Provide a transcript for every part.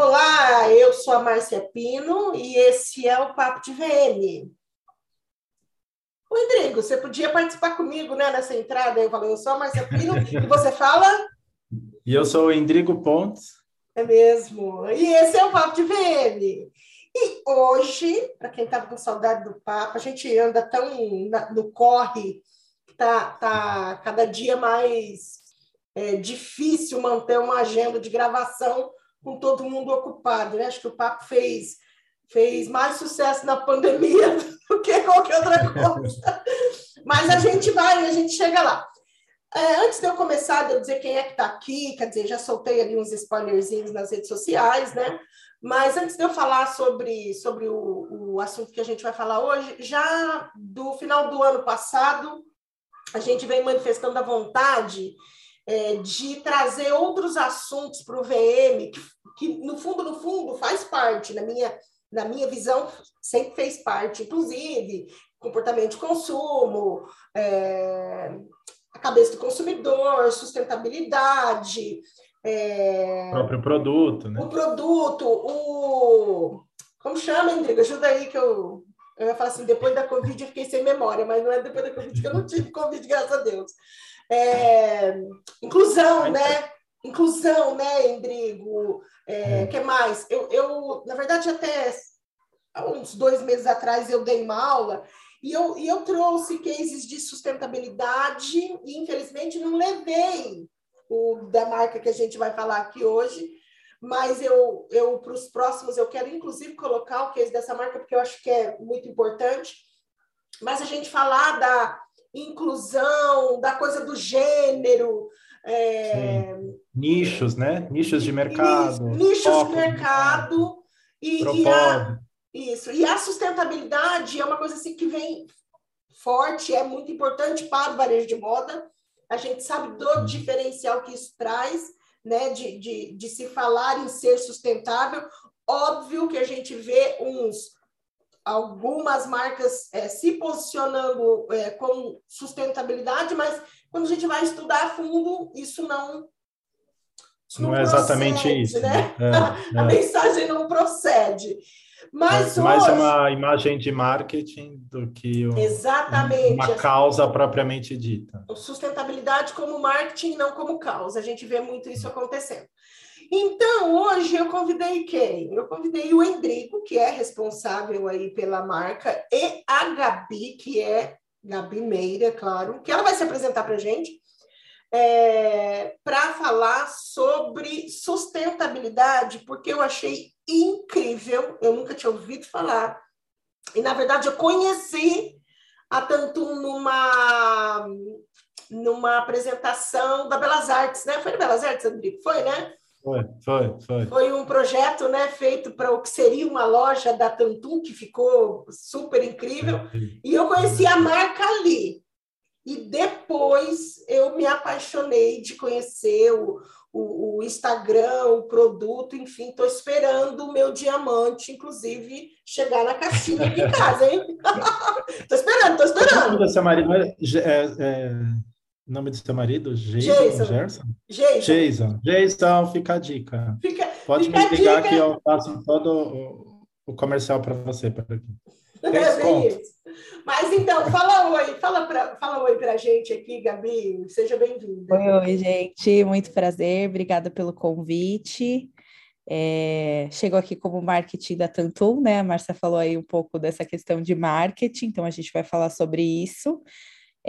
Olá, eu sou a Márcia Pino e esse é o Papo de VM. Rodrigo, você podia participar comigo né, nessa entrada? Eu falei, eu sou a Márcia Pino e você fala? E eu sou o Endrigo Pontes. É mesmo. E esse é o Papo de VM. E hoje, para quem estava com saudade do papo, a gente anda tão no corre, tá, tá cada dia mais é, difícil manter uma agenda de gravação com todo mundo ocupado. Né? Acho que o papo fez, fez mais sucesso na pandemia do que qualquer outra coisa. Mas a gente vai, a gente chega lá. É, antes de eu começar, de eu dizer quem é que está aqui, quer dizer, já soltei ali uns spoilerzinhos nas redes sociais, né? Mas antes de eu falar sobre, sobre o, o assunto que a gente vai falar hoje, já do final do ano passado, a gente vem manifestando a vontade é, de trazer outros assuntos para o VM, que, que, no fundo, no fundo, faz parte, na minha, na minha visão, sempre fez parte, inclusive comportamento de consumo, é, a cabeça do consumidor, sustentabilidade. É, o próprio produto, né? O produto, o. Como chama, Indriga? Ajuda aí que eu. Eu ia falar assim, depois da Covid eu fiquei sem memória, mas não é depois da Covid que eu não tive Covid, graças a Deus. É, inclusão, né? Inclusão, né, Indrigo? É, é. que mais? Eu, eu, na verdade, até uns dois meses atrás eu dei uma aula e eu, e eu trouxe cases de sustentabilidade e, infelizmente, não levei o da marca que a gente vai falar aqui hoje, mas eu, eu para os próximos, eu quero, inclusive, colocar o case dessa marca, porque eu acho que é muito importante. Mas a gente falar da inclusão, da coisa do gênero. É... Nichos, né? Nichos de mercado. Nichos de mercado. E, e, a, isso. E a sustentabilidade é uma coisa assim que vem forte, é muito importante para o varejo de moda. A gente sabe do diferencial que isso traz, né? De, de, de se falar em ser sustentável. Óbvio que a gente vê uns algumas marcas é, se posicionando é, com sustentabilidade, mas quando a gente vai estudar a fundo, isso não. Isso não, não, é procede, exatamente isso. Né? É, a é. mensagem não procede. Mas é mais hoje... uma imagem de marketing do que um, Exatamente. uma causa propriamente dita. Sustentabilidade como marketing, não como causa. A gente vê muito isso acontecendo. Então, hoje eu convidei quem? Eu convidei o Endrigo, que é responsável aí pela marca, e a Gabi, que é Gabi Meira, claro, que ela vai se apresentar para a gente, é, para falar sobre sustentabilidade, porque eu achei incrível, eu nunca tinha ouvido falar, e na verdade eu conheci a Tantum numa, numa apresentação da Belas Artes, né? Foi na Belas Artes, Andrigo? Foi, né? Foi, foi, foi. Foi um projeto né, feito para o que seria uma loja da Tantum, que ficou super incrível. E eu conheci a marca ali. E depois eu me apaixonei de conhecer o, o, o Instagram, o produto, enfim, estou esperando o meu diamante, inclusive, chegar na caixinha aqui em casa, hein? Estou esperando, estou esperando. Marido é, é, é nome do seu marido? Jason. Jason. Jason. Jason. Jason, fica a dica. Fica, Pode fica me ligar que eu faço todo o, o comercial para você. Pra aqui. É Mas então, fala oi, fala, pra, fala oi para a gente aqui, Gabi. Seja bem-vinda. Oi, oi, gente. Muito prazer. Obrigada pelo convite. É, chegou aqui como marketing da Tantum, né? A Marcia falou aí um pouco dessa questão de marketing, então a gente vai falar sobre isso.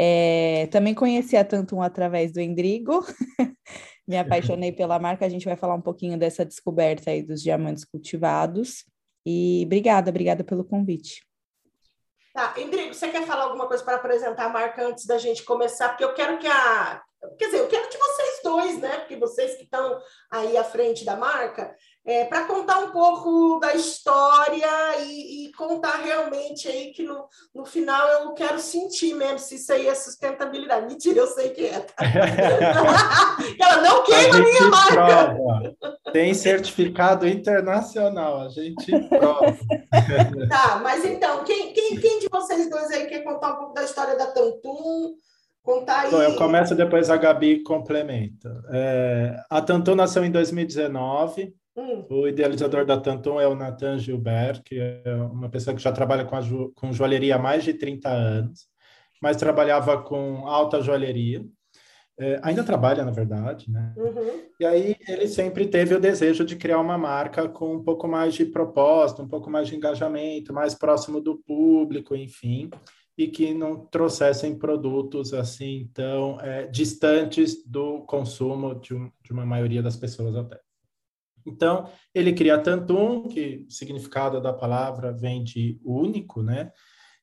É, também conheci a Tantum através do Endrigo, me apaixonei pela marca. A gente vai falar um pouquinho dessa descoberta aí dos diamantes cultivados. E obrigada, obrigada pelo convite. Tá, Endrigo, você quer falar alguma coisa para apresentar a marca antes da gente começar? Porque eu quero que a. Quer dizer, eu quero de vocês dois, né? Porque vocês que estão aí à frente da marca, é, para contar um pouco da história e, e, contar realmente aí que no, no final eu quero sentir mesmo se isso aí é sustentabilidade. Mentira, eu sei que é. Tá? Ela não queima a minha marca. Prova. Tem certificado internacional, a gente prova. tá, mas então, quem, quem, quem de vocês dois aí quer contar um pouco da história da Tantum? Contar aí. Então, eu começo depois a Gabi complementa. É, a Tantum nasceu em 2019 Hum. O idealizador da Tanton é o Nathan Gilbert, que é uma pessoa que já trabalha com, jo com joalheria há mais de 30 anos, mas trabalhava com alta joalheria. É, ainda trabalha, na verdade, né? Uhum. E aí ele sempre teve o desejo de criar uma marca com um pouco mais de propósito, um pouco mais de engajamento, mais próximo do público, enfim, e que não trouxessem produtos assim tão é, distantes do consumo de, um, de uma maioria das pessoas até. Então, ele cria Tantum, que o significado da palavra vem de único, né?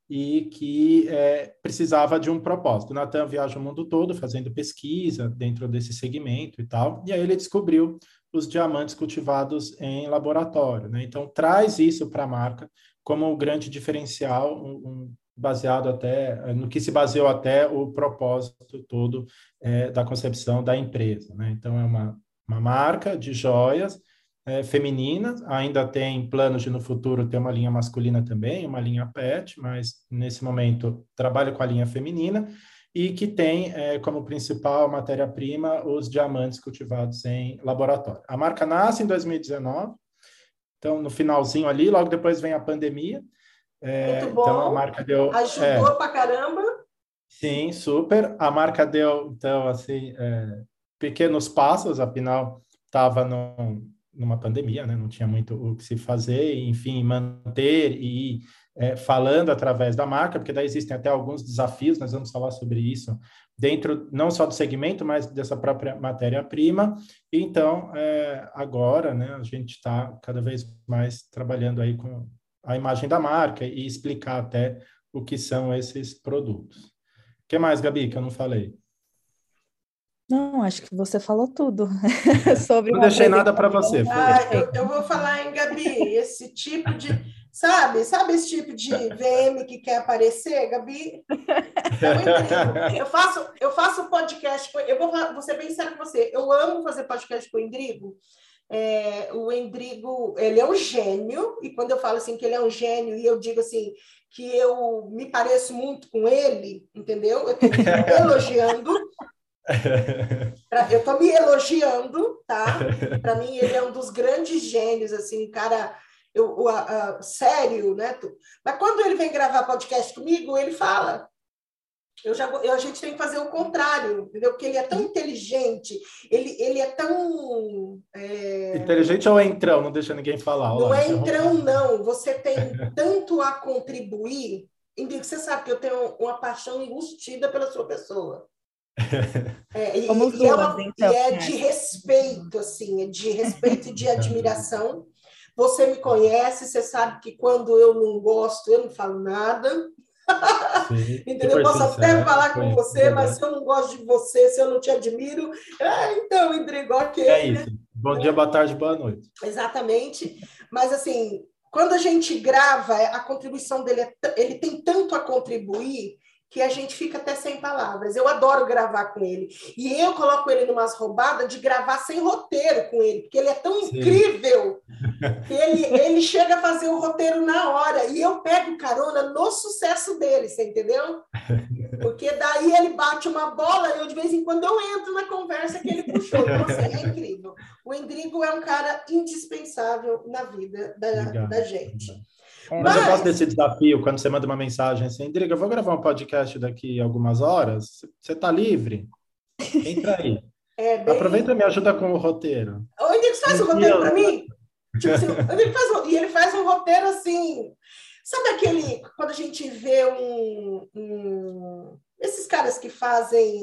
E que é, precisava de um propósito. Natan viaja o mundo todo fazendo pesquisa dentro desse segmento e tal, e aí ele descobriu os diamantes cultivados em laboratório, né? Então, traz isso para a marca como um grande diferencial, um, um, baseado até no que se baseou até o propósito todo é, da concepção da empresa, né? Então, é uma, uma marca de joias é, feminina, ainda tem planos de no futuro ter uma linha masculina também, uma linha pet, mas nesse momento trabalha com a linha feminina e que tem é, como principal matéria-prima os diamantes cultivados em laboratório. A marca nasce em 2019, então no finalzinho ali, logo depois vem a pandemia. É, Muito bom. Então a marca deu ajudou é, pra caramba. Sim, super. A marca deu então assim é, pequenos passos, afinal estava num numa pandemia, né? Não tinha muito o que se fazer, enfim, manter e é, falando através da marca, porque daí existem até alguns desafios, nós vamos falar sobre isso dentro não só do segmento, mas dessa própria matéria-prima. Então, é, agora, né, a gente está cada vez mais trabalhando aí com a imagem da marca e explicar até o que são esses produtos. O que mais, Gabi, que eu não falei? Não, acho que você falou tudo sobre. Não deixei nada para você. Ah, eu, eu, vou falar em Gabi, esse tipo de, sabe, sabe esse tipo de VM que quer aparecer, Gabi? É eu faço, eu faço podcast, eu vou, vou ser bem sério com você. Eu amo fazer podcast com o Endrigo. É, o Endrigo, ele é um gênio, e quando eu falo assim que ele é um gênio, e eu digo assim que eu me pareço muito com ele, entendeu? Eu estou elogiando, eu tô me elogiando, tá? Para mim, ele é um dos grandes gênios, assim, cara, eu, sério, né? Mas quando ele vem gravar podcast comigo, ele fala. Eu já, eu, a gente tem que fazer o contrário, entendeu? Porque ele é tão inteligente, ele, ele é tão. É... Inteligente ou é entrão? Não deixa ninguém falar. Não é entrão, não. Você tem tanto a contribuir. Você sabe que eu tenho uma paixão enrustida pela sua pessoa. É, e, Como duas, e, é uma, então, e é de respeito, assim, é de respeito e de admiração. Você me conhece, você sabe que quando eu não gosto, eu não falo nada. Sim, Entendeu? Eu posso até falar com você, mas se eu não gosto de você, se eu não te admiro, é, então, Indrigo, ok. É isso. Né? Bom dia, boa tarde, boa noite. Exatamente. Mas, assim, quando a gente grava, a contribuição dele, é ele tem tanto a contribuir que a gente fica até sem palavras. Eu adoro gravar com ele. E eu coloco ele numas roubadas de gravar sem roteiro com ele, porque ele é tão Sim. incrível que ele, ele chega a fazer o roteiro na hora. E eu pego carona no sucesso dele, você entendeu? Porque daí ele bate uma bola e eu, de vez em quando, eu entro na conversa que ele puxou. Então, assim, é incrível. O Endrigo é um cara indispensável na vida da, da gente. É, mas, mas, eu gosto desse desafio, quando você manda uma mensagem assim, Driga, eu vou gravar um podcast daqui a algumas horas, você está livre? Entra aí. É bem... Aproveita e me ajuda com o roteiro. O Endrigo faz o um roteiro para mim? Tipo assim, ele faz, e ele faz um roteiro assim... Sabe aquele... Quando a gente vê um... um esses caras que fazem...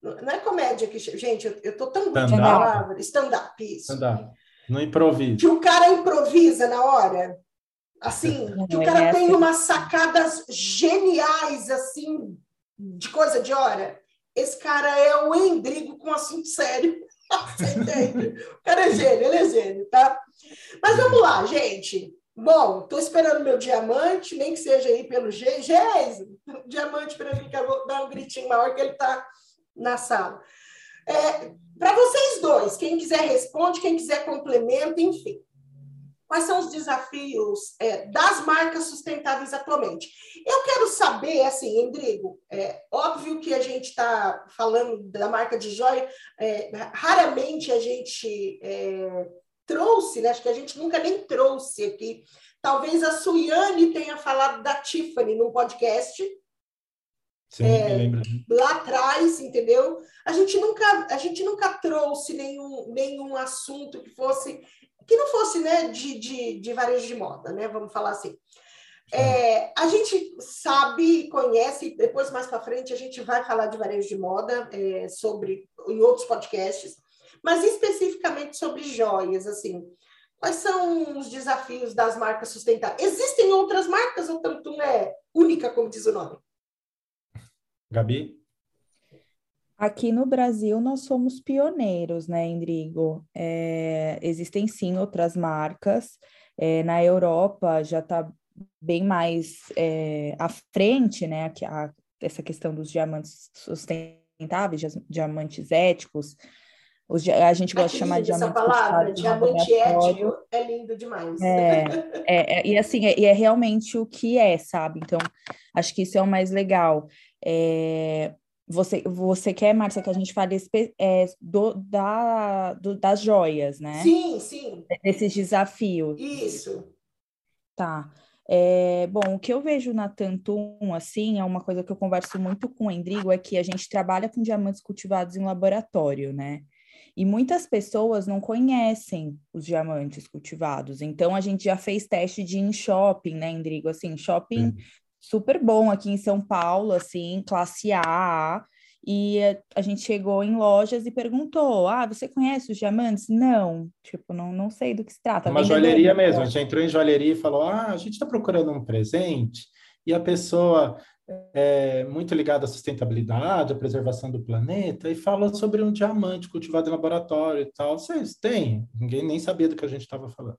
Não é comédia que... Gente, eu, eu tô tão ruim de palavra. Stand-up, isso. Stand-up. No improviso. Que o cara improvisa na hora. Assim, que o cara tem umas sacadas geniais, assim, de coisa de hora. Esse cara é o Endrigo com assunto sério. Você entende? O cara é gênio, ele é gênio, tá? Mas vamos lá, gente. Bom, estou esperando meu diamante, nem que seja aí pelo G. Geis, diamante para mim, que eu vou dar um gritinho maior que ele está na sala. É, para vocês dois, quem quiser responde, quem quiser complementa, enfim. quais são os desafios é, das marcas sustentáveis atualmente. Eu quero saber, assim, Endrigo, é óbvio que a gente está falando da marca de joia, é, raramente a gente é, trouxe, né? acho que a gente nunca nem trouxe aqui. Talvez a Suiane tenha falado da Tiffany num podcast, Sim, é, lá atrás, entendeu? A gente nunca, a gente nunca trouxe nenhum, nenhum assunto que fosse que não fosse né, de, de, de varejo de moda, né? Vamos falar assim. É, a gente sabe, conhece, depois mais para frente a gente vai falar de varejo de moda é, sobre em outros podcasts, mas especificamente sobre joias, assim. Quais são os desafios das marcas sustentáveis? Existem outras marcas ou tanto é única, como diz o nome? Gabi? Aqui no Brasil nós somos pioneiros, né, Indrigo? É, existem sim outras marcas. É, na Europa já está bem mais é, à frente, né? A, a, essa questão dos diamantes sustentáveis, diamantes éticos. Os, a gente gosta de chamar de diamante essa palavra, diamante ético, é lindo demais. É, é, é, e assim, é, é realmente o que é, sabe? Então, acho que isso é o mais legal. É, você, você quer, Márcia, que a gente fale é, do, da, do, das joias, né? Sim, sim. Desses desafios. Isso. Tá. É, bom, o que eu vejo na Tantum, assim, é uma coisa que eu converso muito com o Endrigo, é que a gente trabalha com diamantes cultivados em laboratório, né? E muitas pessoas não conhecem os diamantes cultivados. Então, a gente já fez teste de em shopping, né, Endrigo? Assim, shopping super bom aqui em São Paulo, assim, classe A. E a gente chegou em lojas e perguntou: Ah, você conhece os diamantes? Não, tipo, não, não sei do que se trata. Uma joalheria mesmo, a gente entrou em joalheria e falou: Ah, a gente está procurando um presente, e a pessoa é muito ligada à sustentabilidade, à preservação do planeta, e fala sobre um diamante cultivado em laboratório e tal. Vocês têm? Ninguém nem sabia do que a gente estava falando.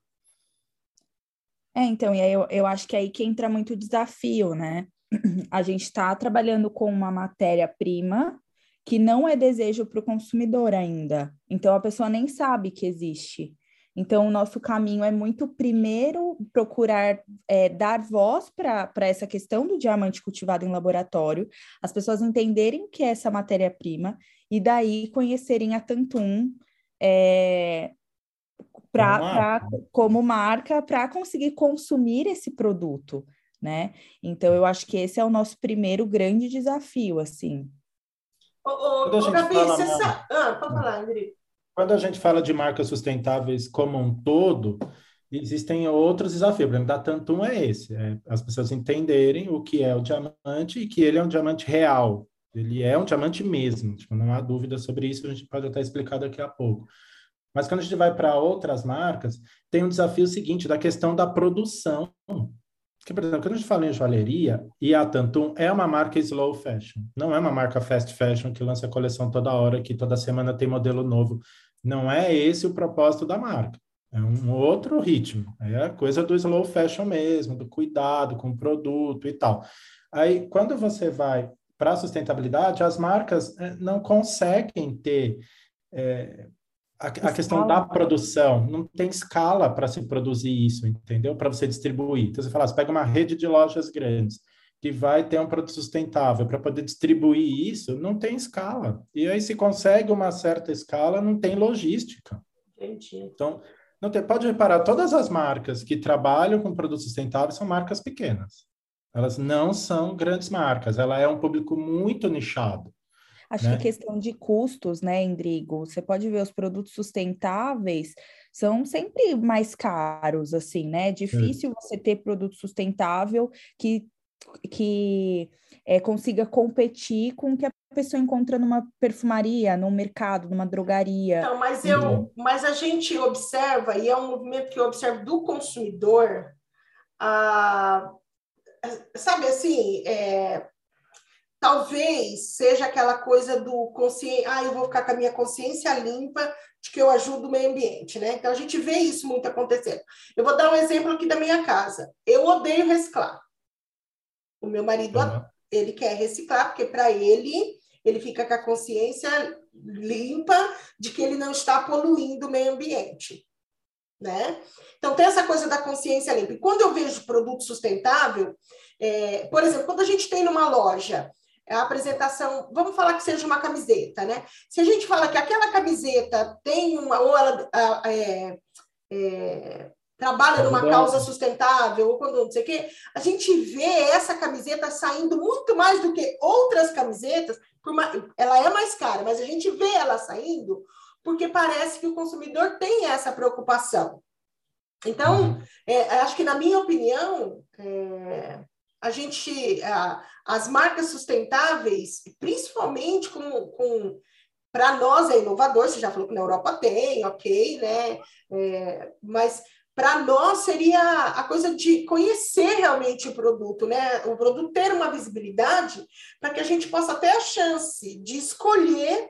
É, então, e aí eu, eu acho que aí que entra muito o desafio, né? A gente está trabalhando com uma matéria-prima que não é desejo para o consumidor ainda. Então, a pessoa nem sabe que existe. Então, o nosso caminho é muito, primeiro, procurar é, dar voz para essa questão do diamante cultivado em laboratório, as pessoas entenderem que é essa matéria-prima, e daí conhecerem a Tantum, é, pra, como, marca. Pra, como marca para conseguir consumir esse produto, né? Então eu acho que esse é o nosso primeiro grande desafio, assim. Ô, ô, ô Gabi, você sabe... Ah, pode falar, André. Quando a gente fala de marcas sustentáveis como um todo, existem outros desafios. O problema da Tantum é esse: é as pessoas entenderem o que é o diamante e que ele é um diamante real. Ele é um diamante mesmo, tipo, não há dúvida sobre isso, a gente pode até explicar daqui a pouco. Mas quando a gente vai para outras marcas, tem um desafio seguinte da questão da produção. Que, por exemplo, quando a gente fala em joalheria, e a Tantum é uma marca slow fashion, não é uma marca fast fashion que lança coleção toda hora, que toda semana tem modelo novo. Não é esse o propósito da marca. É um outro ritmo. É a coisa do slow fashion mesmo, do cuidado com o produto e tal. Aí, quando você vai para a sustentabilidade, as marcas eh, não conseguem ter é, a, a questão da produção, não tem escala para se produzir isso, entendeu? Para você distribuir. Então, você fala, você pega uma rede de lojas grandes que vai ter um produto sustentável para poder distribuir isso, não tem escala. E aí, se consegue uma certa escala, não tem logística. Entendi. Então, não tem, pode reparar, todas as marcas que trabalham com produtos sustentáveis são marcas pequenas. Elas não são grandes marcas, ela é um público muito nichado. Acho né? que questão de custos, né, Endrigo? Você pode ver os produtos sustentáveis são sempre mais caros, assim, né? É difícil você ter produto sustentável que, que é, consiga competir com o que a pessoa encontra numa perfumaria, num mercado, numa drogaria. Não, mas eu, uhum. mas a gente observa, e é um movimento que eu observo do consumidor, a, sabe assim, é, talvez seja aquela coisa do consciência, ah, eu vou ficar com a minha consciência limpa de que eu ajudo o meio ambiente, né? Então a gente vê isso muito acontecendo. Eu vou dar um exemplo aqui da minha casa. Eu odeio reciclar. O meu marido, uhum. ele quer reciclar porque para ele ele fica com a consciência limpa de que ele não está poluindo o meio ambiente. né? Então, tem essa coisa da consciência limpa. E quando eu vejo produto sustentável, é, por exemplo, quando a gente tem numa loja a apresentação, vamos falar que seja uma camiseta, né? Se a gente fala que aquela camiseta tem uma, ou ela é, é, trabalha numa causa sustentável, ou quando não sei o quê, a gente vê essa camiseta saindo muito mais do que outras camisetas, uma, ela é mais cara, mas a gente vê ela saindo porque parece que o consumidor tem essa preocupação. Então, uhum. é, acho que, na minha opinião, é, a gente, a, as marcas sustentáveis, principalmente com, com para nós é inovador, você já falou que na Europa tem, ok, né? É, mas para nós seria a coisa de conhecer realmente o produto, né? O produto ter uma visibilidade para que a gente possa ter a chance de escolher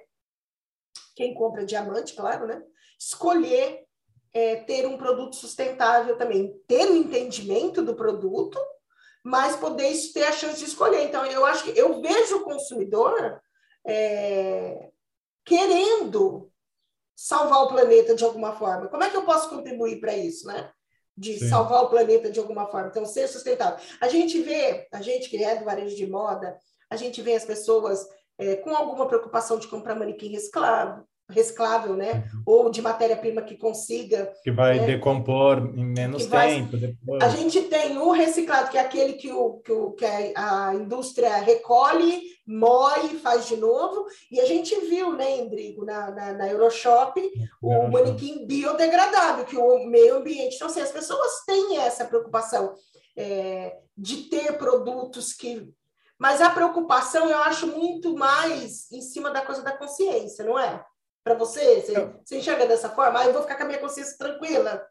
quem compra diamante, claro, né? Escolher é, ter um produto sustentável também, ter o um entendimento do produto, mas poder ter a chance de escolher. Então, eu acho que eu vejo o consumidor é, querendo salvar o planeta de alguma forma. Como é que eu posso contribuir para isso, né? De Sim. salvar o planeta de alguma forma. Então, ser sustentável. A gente vê, a gente que é do varejo de moda, a gente vê as pessoas é, com alguma preocupação de comprar manequim reciclado, reciclável, né? Uhum. Ou de matéria-prima que consiga. Que vai né? decompor em menos tempo. Depois. A gente tem o reciclado, que é aquele que, o, que, o, que a indústria recolhe, moe, faz de novo. E a gente viu, né, Endrigo, na, na, na Euroshop, o manequim biodegradável, que o meio ambiente. Então, assim, as pessoas têm essa preocupação é, de ter produtos que. Mas a preocupação eu acho muito mais em cima da coisa da consciência, não é? Para você? Você, eu... você, enxerga dessa forma? Ah, eu vou ficar com a minha consciência tranquila.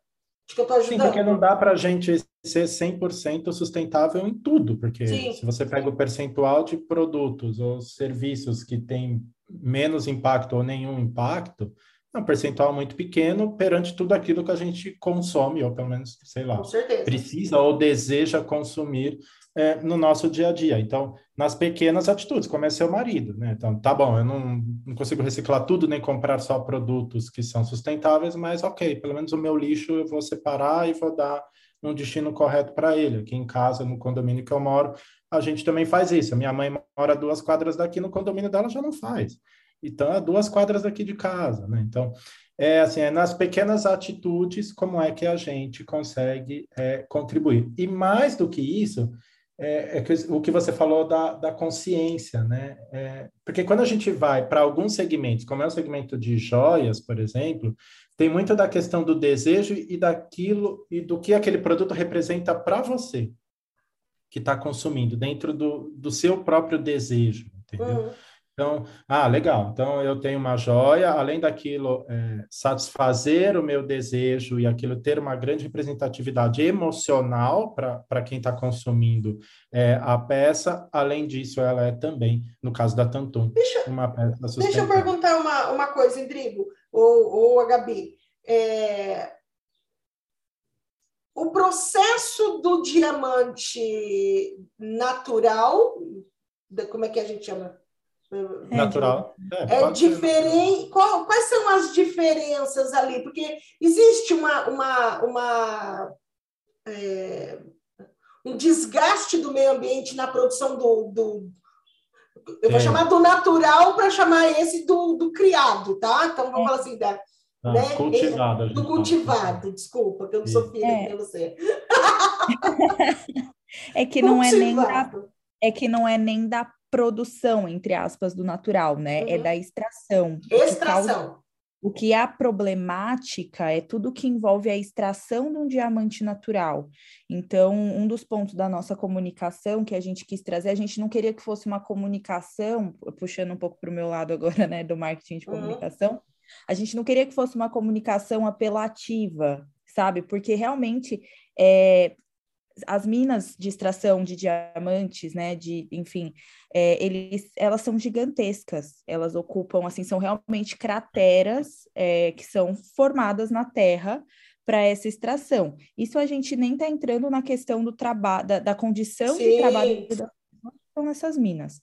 Acho que eu estou ajudando. Sim, porque não dá para a gente ser 100% sustentável em tudo, porque Sim. se você pega o percentual de produtos ou serviços que têm menos impacto ou nenhum impacto, é um percentual muito pequeno perante tudo aquilo que a gente consome, ou pelo menos, sei lá, precisa ou deseja consumir é, no nosso dia a dia. Então, nas pequenas atitudes, como é seu marido, né? Então, tá bom, eu não, não consigo reciclar tudo, nem comprar só produtos que são sustentáveis, mas ok, pelo menos o meu lixo eu vou separar e vou dar um destino correto para ele. Aqui em casa, no condomínio que eu moro, a gente também faz isso. A minha mãe mora duas quadras daqui, no condomínio dela já não faz. Então, é duas quadras daqui de casa, né? Então, é assim, é nas pequenas atitudes como é que a gente consegue é, contribuir. E mais do que isso, é, é que, o que você falou da, da consciência, né? É, porque quando a gente vai para alguns segmentos, como é o segmento de joias, por exemplo, tem muito da questão do desejo e daquilo e do que aquele produto representa para você que está consumindo, dentro do, do seu próprio desejo, entendeu? Uhum. Então, ah, legal. Então, eu tenho uma joia, além daquilo é, satisfazer o meu desejo e aquilo ter uma grande representatividade emocional para quem está consumindo é, a peça, além disso, ela é também, no caso da Tantum, deixa, uma peça sustentável. Deixa eu perguntar uma, uma coisa, Indrigo, ou, ou a Gabi. É, o processo do diamante natural, como é que a gente chama? É, natural. É, é diferente. Qual, quais são as diferenças ali? Porque existe uma, uma, uma é, um desgaste do meio ambiente na produção do. do eu vou é. chamar do natural para chamar esse do, do criado, tá? Então vamos é. falar assim, da, ah, né? cultivado. Do cultivado, desculpa, que eu não sou filha é. de você. é que não é nem da, é que não é nem da produção, entre aspas, do natural, né? É uhum. É da extração. Extração. O que é a problemática é tudo que envolve a extração de um diamante natural. Então, um dos pontos da nossa comunicação que a gente quis trazer, a gente não queria que fosse uma comunicação, puxando um pouco para o meu lado agora, né, do marketing de uhum. comunicação, uhum. a gente não queria que fosse uma comunicação apelativa, sabe? Porque realmente é, as minas de extração de diamantes, né, de, enfim, é, eles, elas são gigantescas, elas ocupam, assim, são realmente crateras é, que são formadas na terra para essa extração. Isso a gente nem está entrando na questão do trabalho, da, da, condição Sim. de trabalho são nessas minas,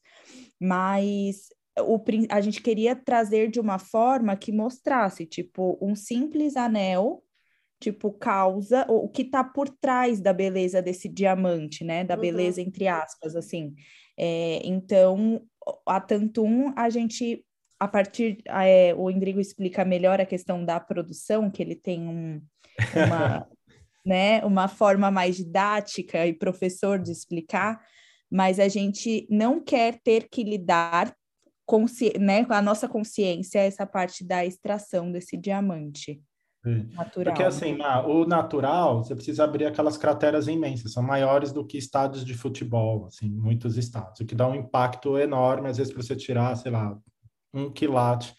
mas o, a gente queria trazer de uma forma que mostrasse, tipo, um simples anel tipo, causa, o que está por trás da beleza desse diamante, né? Da uhum. beleza, entre aspas, assim. É, então, a Tantum, a gente, a partir, é, o Indrigo explica melhor a questão da produção, que ele tem um, uma, né, uma forma mais didática e professor de explicar, mas a gente não quer ter que lidar né, com a nossa consciência essa parte da extração desse diamante. Natural. Porque assim, o natural, você precisa abrir aquelas crateras imensas, são maiores do que estádios de futebol, assim, muitos estados, o que dá um impacto enorme, às vezes, para você tirar, sei lá, um quilate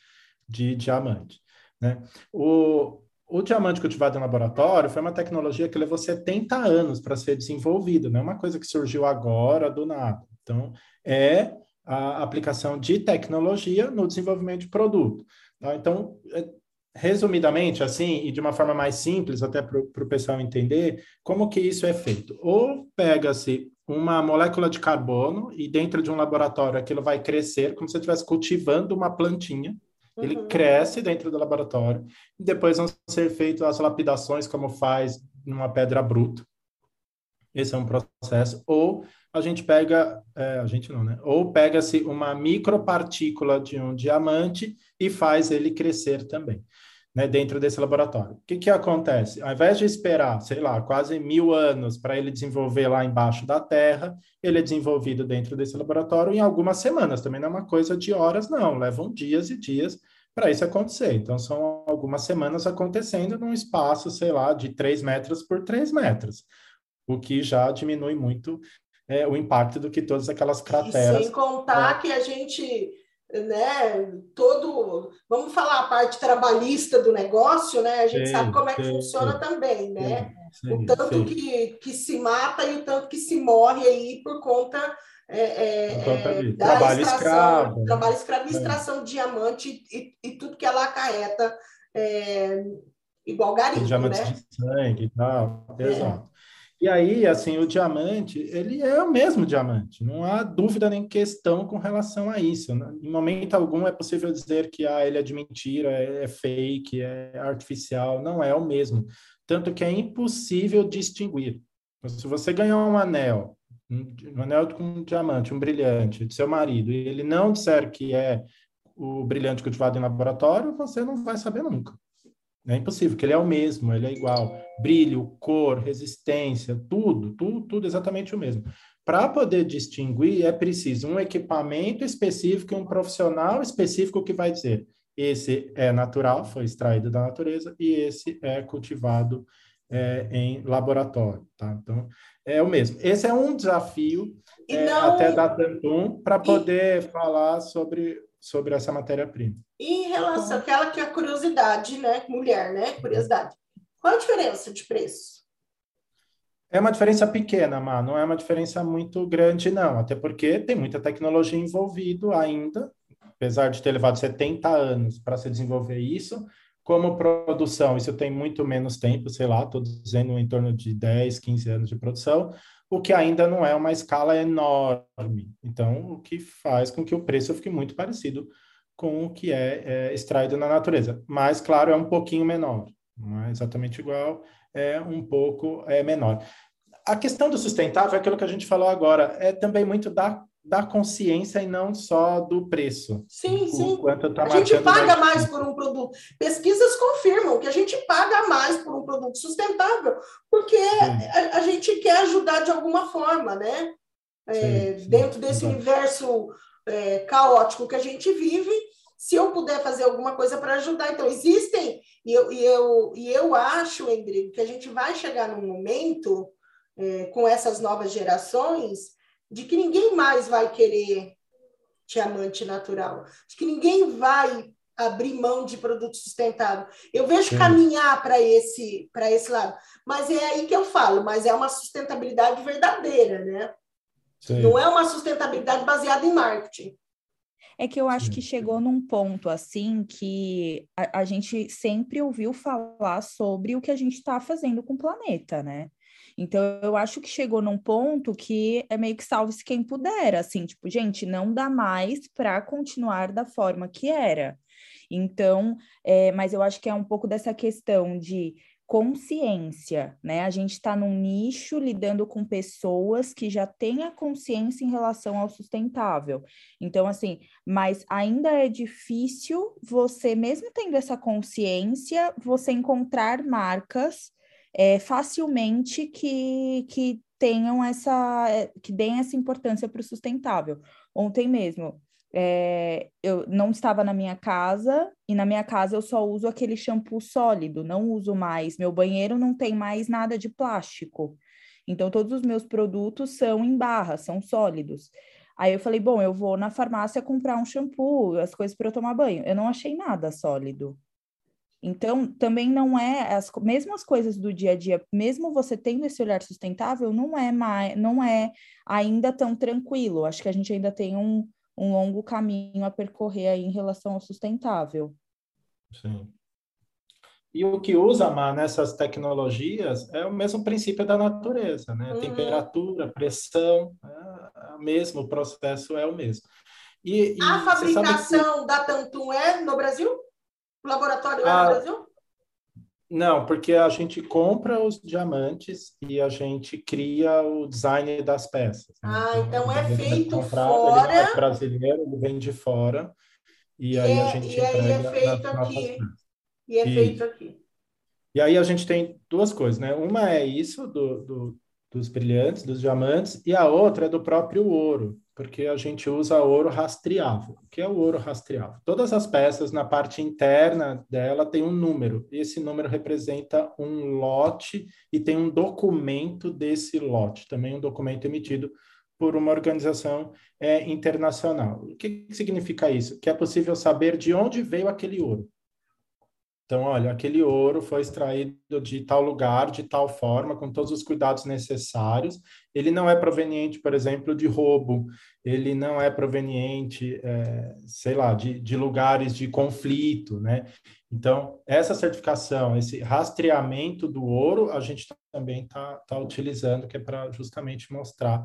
de diamante. Né? O, o diamante cultivado em laboratório foi uma tecnologia que levou 70 anos para ser desenvolvida, não é uma coisa que surgiu agora do nada. Então, é a aplicação de tecnologia no desenvolvimento de produto. Tá? Então, é, resumidamente, assim, e de uma forma mais simples, até para o pessoal entender, como que isso é feito? Ou pega-se uma molécula de carbono e dentro de um laboratório aquilo vai crescer como se você estivesse cultivando uma plantinha, uhum. ele cresce dentro do laboratório, e depois vão ser feitas as lapidações como faz numa pedra bruta. Esse é um processo. Ou a gente pega, é, a gente não, né? Ou pega-se uma micropartícula de um diamante e faz ele crescer também né, dentro desse laboratório. O que, que acontece? Ao invés de esperar, sei lá, quase mil anos para ele desenvolver lá embaixo da Terra, ele é desenvolvido dentro desse laboratório em algumas semanas. Também não é uma coisa de horas, não. Levam dias e dias para isso acontecer. Então, são algumas semanas acontecendo num espaço, sei lá, de 3 metros por 3 metros, o que já diminui muito é, o impacto do que todas aquelas crateras. E sem contar né? que a gente né, todo, vamos falar a parte trabalhista do negócio, né? A gente sim, sabe como é que sim, funciona sim. também, né? o tanto Que, que se mata e o tanto que se morre aí por conta, é, é, é, da trabalho extração, escravo, trabalho escravo, é. extração de diamante e, e, tudo que ela acarreta, é, igual garimpo, diamante né? de sangue e tal, exato. E aí, assim, o diamante, ele é o mesmo diamante, não há dúvida nem questão com relação a isso. Né? Em momento algum é possível dizer que ah, ele é de mentira, é fake, é artificial, não é o mesmo. Tanto que é impossível distinguir. Se você ganhar um anel, um anel com um diamante, um brilhante, de seu marido, e ele não disser que é o brilhante cultivado em laboratório, você não vai saber nunca. É impossível, porque ele é o mesmo, ele é igual. Brilho, cor, resistência, tudo, tudo, tudo exatamente o mesmo. Para poder distinguir, é preciso um equipamento específico e um profissional específico que vai dizer esse é natural, foi extraído da natureza, e esse é cultivado é, em laboratório, tá? Então, é o mesmo. Esse é um desafio é, não... até da Tantum para poder e... falar sobre sobre essa matéria-prima. Em relação àquela que é a curiosidade, né? Mulher, né? Curiosidade. Qual a diferença de preço? É uma diferença pequena, mas não é uma diferença muito grande, não. Até porque tem muita tecnologia envolvida ainda, apesar de ter levado 70 anos para se desenvolver isso. Como produção, isso tem muito menos tempo, sei lá, estou dizendo em torno de 10, 15 anos de produção o que ainda não é uma escala enorme. Então, o que faz com que o preço fique muito parecido com o que é, é extraído na natureza. Mas, claro, é um pouquinho menor. Não é exatamente igual, é um pouco é menor. A questão do sustentável é aquilo que a gente falou agora, é também muito da da consciência e não só do preço. Sim, sim. A gente paga mais por um produto. Pesquisas confirmam que a gente paga mais por um produto sustentável, porque a, a, gente quer ajudar de alguma forma, né? É, sim, sim, dentro desse exatamente. universo é, caótico que a gente vive, se eu puder fazer alguma coisa para ajudar. Então, existem, e eu, e, eu, e eu acho, Endrigo, que a gente vai chegar num momento, é, com essas novas gerações, de que ninguém mais vai querer diamante natural, de que ninguém vai abrir mão de produto sustentável. Eu vejo Sim. caminhar para esse para esse lado, mas é aí que eu falo, mas é uma sustentabilidade verdadeira, né? Sim. Não é uma sustentabilidade baseada em marketing. É que eu acho que chegou num ponto assim que a, a gente sempre ouviu falar sobre o que a gente está fazendo com o planeta, né? Então, eu acho que chegou num ponto que é meio que salve-se quem puder, assim, tipo, gente, não dá mais para continuar da forma que era. Então, é, mas eu acho que é um pouco dessa questão de consciência, né? A gente está num nicho lidando com pessoas que já têm a consciência em relação ao sustentável. Então, assim, mas ainda é difícil você, mesmo tendo essa consciência, você encontrar marcas é, facilmente que, que tenham essa, que deem essa importância para o sustentável. Ontem mesmo, é, eu não estava na minha casa e na minha casa eu só uso aquele shampoo sólido, não uso mais. Meu banheiro não tem mais nada de plástico. Então, todos os meus produtos são em barra, são sólidos. Aí eu falei, bom, eu vou na farmácia comprar um shampoo, as coisas para eu tomar banho. Eu não achei nada sólido. Então, também não é as mesmo as coisas do dia a dia, mesmo você tendo esse olhar sustentável, não é mais, não é ainda tão tranquilo. Acho que a gente ainda tem um, um longo caminho a percorrer aí em relação ao sustentável. Sim. E o que usa Mar, nessas tecnologias é o mesmo princípio da natureza, né? Uhum. Temperatura, pressão, é, o mesmo, o processo é o mesmo. E, e a fabricação que... da Tantum é no Brasil? O laboratório é no ah, Brasil? Não, porque a gente compra os diamantes e a gente cria o design das peças. Né? Ah, então, então é feito comprado, fora. Ele é brasileiro, ele vem de fora. E, e aí é, a gente e aí é feito aqui. E é e, feito aqui. E aí a gente tem duas coisas, né? Uma é isso do, do, dos brilhantes, dos diamantes, e a outra é do próprio ouro porque a gente usa ouro rastreável. O que é o ouro rastreável? Todas as peças na parte interna dela tem um número. Esse número representa um lote e tem um documento desse lote, também um documento emitido por uma organização é, internacional. O que, que significa isso? Que é possível saber de onde veio aquele ouro. Então, olha, aquele ouro foi extraído de tal lugar, de tal forma, com todos os cuidados necessários. Ele não é proveniente, por exemplo, de roubo, ele não é proveniente, é, sei lá, de, de lugares de conflito, né? Então, essa certificação, esse rastreamento do ouro, a gente também está tá utilizando, que é para justamente mostrar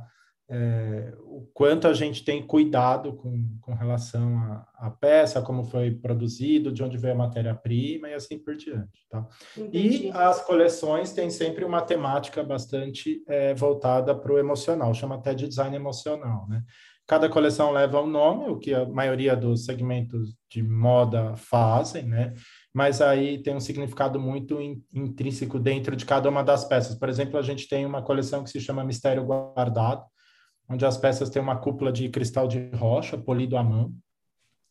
é, o quanto a gente tem cuidado com, com relação à, peça, como foi produzido, de onde veio a matéria-prima e assim por diante. Tá? E as coleções têm sempre uma temática bastante é, voltada para o emocional, chama até de design emocional. Né? Cada coleção leva um nome, o que a maioria dos segmentos de moda fazem, né? mas aí tem um significado muito in, intrínseco dentro de cada uma das peças. Por exemplo, a gente tem uma coleção que se chama Mistério Guardado, onde as peças têm uma cúpula de cristal de rocha polido à mão.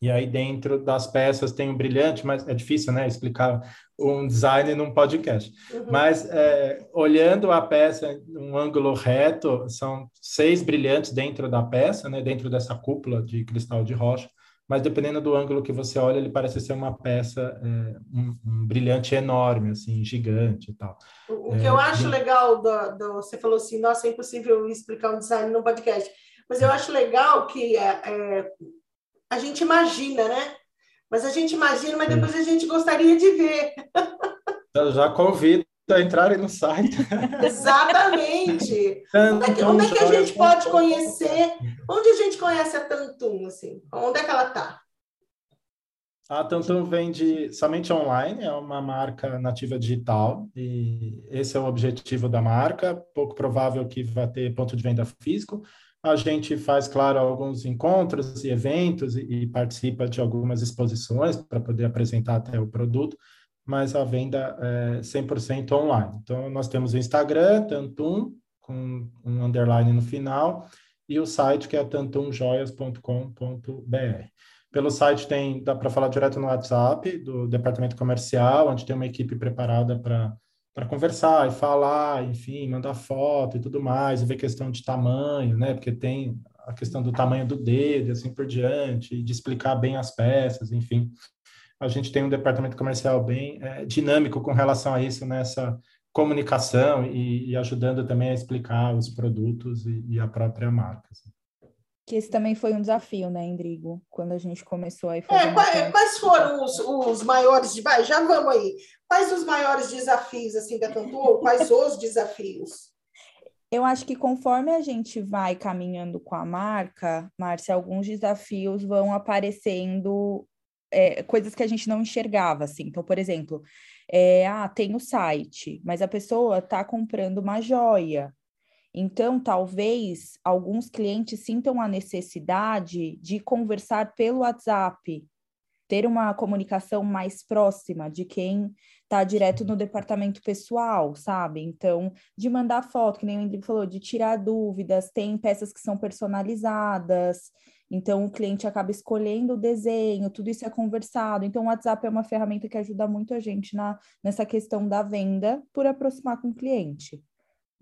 E aí dentro das peças tem um brilhante, mas é difícil, né, explicar um design num podcast. Uhum. Mas é, olhando a peça num ângulo reto, são seis brilhantes dentro da peça, né, dentro dessa cúpula de cristal de rocha mas dependendo do ângulo que você olha, ele parece ser uma peça, é, um, um, brilhante enorme, assim, gigante e tal. O, o que é, eu acho legal, do, do, você falou assim, nossa, é impossível explicar um design num podcast, mas eu acho legal que é, é, a gente imagina, né? Mas a gente imagina, mas depois a gente gostaria de ver. Eu já convido entrarem no site. Exatamente. onde, é que, onde é que a gente pode conhecer? Onde a gente conhece a Tantum, assim? Onde é que ela está? A Tantum vende somente online, é uma marca nativa digital e esse é o objetivo da marca. Pouco provável que vá ter ponto de venda físico. A gente faz, claro, alguns encontros e eventos e, e participa de algumas exposições para poder apresentar até o produto, mas a venda é 100% online. Então, nós temos o Instagram, Tantum, com um underline no final, e o site que é tantumjoias.com.br. Pelo site tem, dá para falar direto no WhatsApp do departamento comercial, onde tem uma equipe preparada para para conversar e falar, enfim, mandar foto e tudo mais, e ver questão de tamanho, né? Porque tem a questão do tamanho do dedo, assim por diante, de explicar bem as peças, enfim a gente tem um departamento comercial bem é, dinâmico com relação a isso nessa comunicação e, e, ajudando também a explicar os produtos e, e, a própria marca. Assim. Que esse também foi um desafio, né, Indrigo? Quando a gente começou aí. É, quais, quais foram os, os maiores, já vamos aí, quais os maiores desafios assim da Tantu, ou quais os desafios? Eu acho que conforme a gente vai caminhando com a marca, Márcia, alguns desafios vão aparecendo é, coisas que a gente não enxergava, assim. Então, por exemplo, é, ah, tem o site, mas a pessoa está comprando uma joia. Então, talvez alguns clientes sintam a necessidade de conversar pelo WhatsApp, ter uma comunicação mais próxima de quem está direto no departamento pessoal, sabe? Então, de mandar foto, que nem o Ingrid falou, de tirar dúvidas, tem peças que são personalizadas, então o cliente acaba escolhendo o desenho, tudo isso é conversado. Então, o WhatsApp é uma ferramenta que ajuda muito a gente na, nessa questão da venda por aproximar com o cliente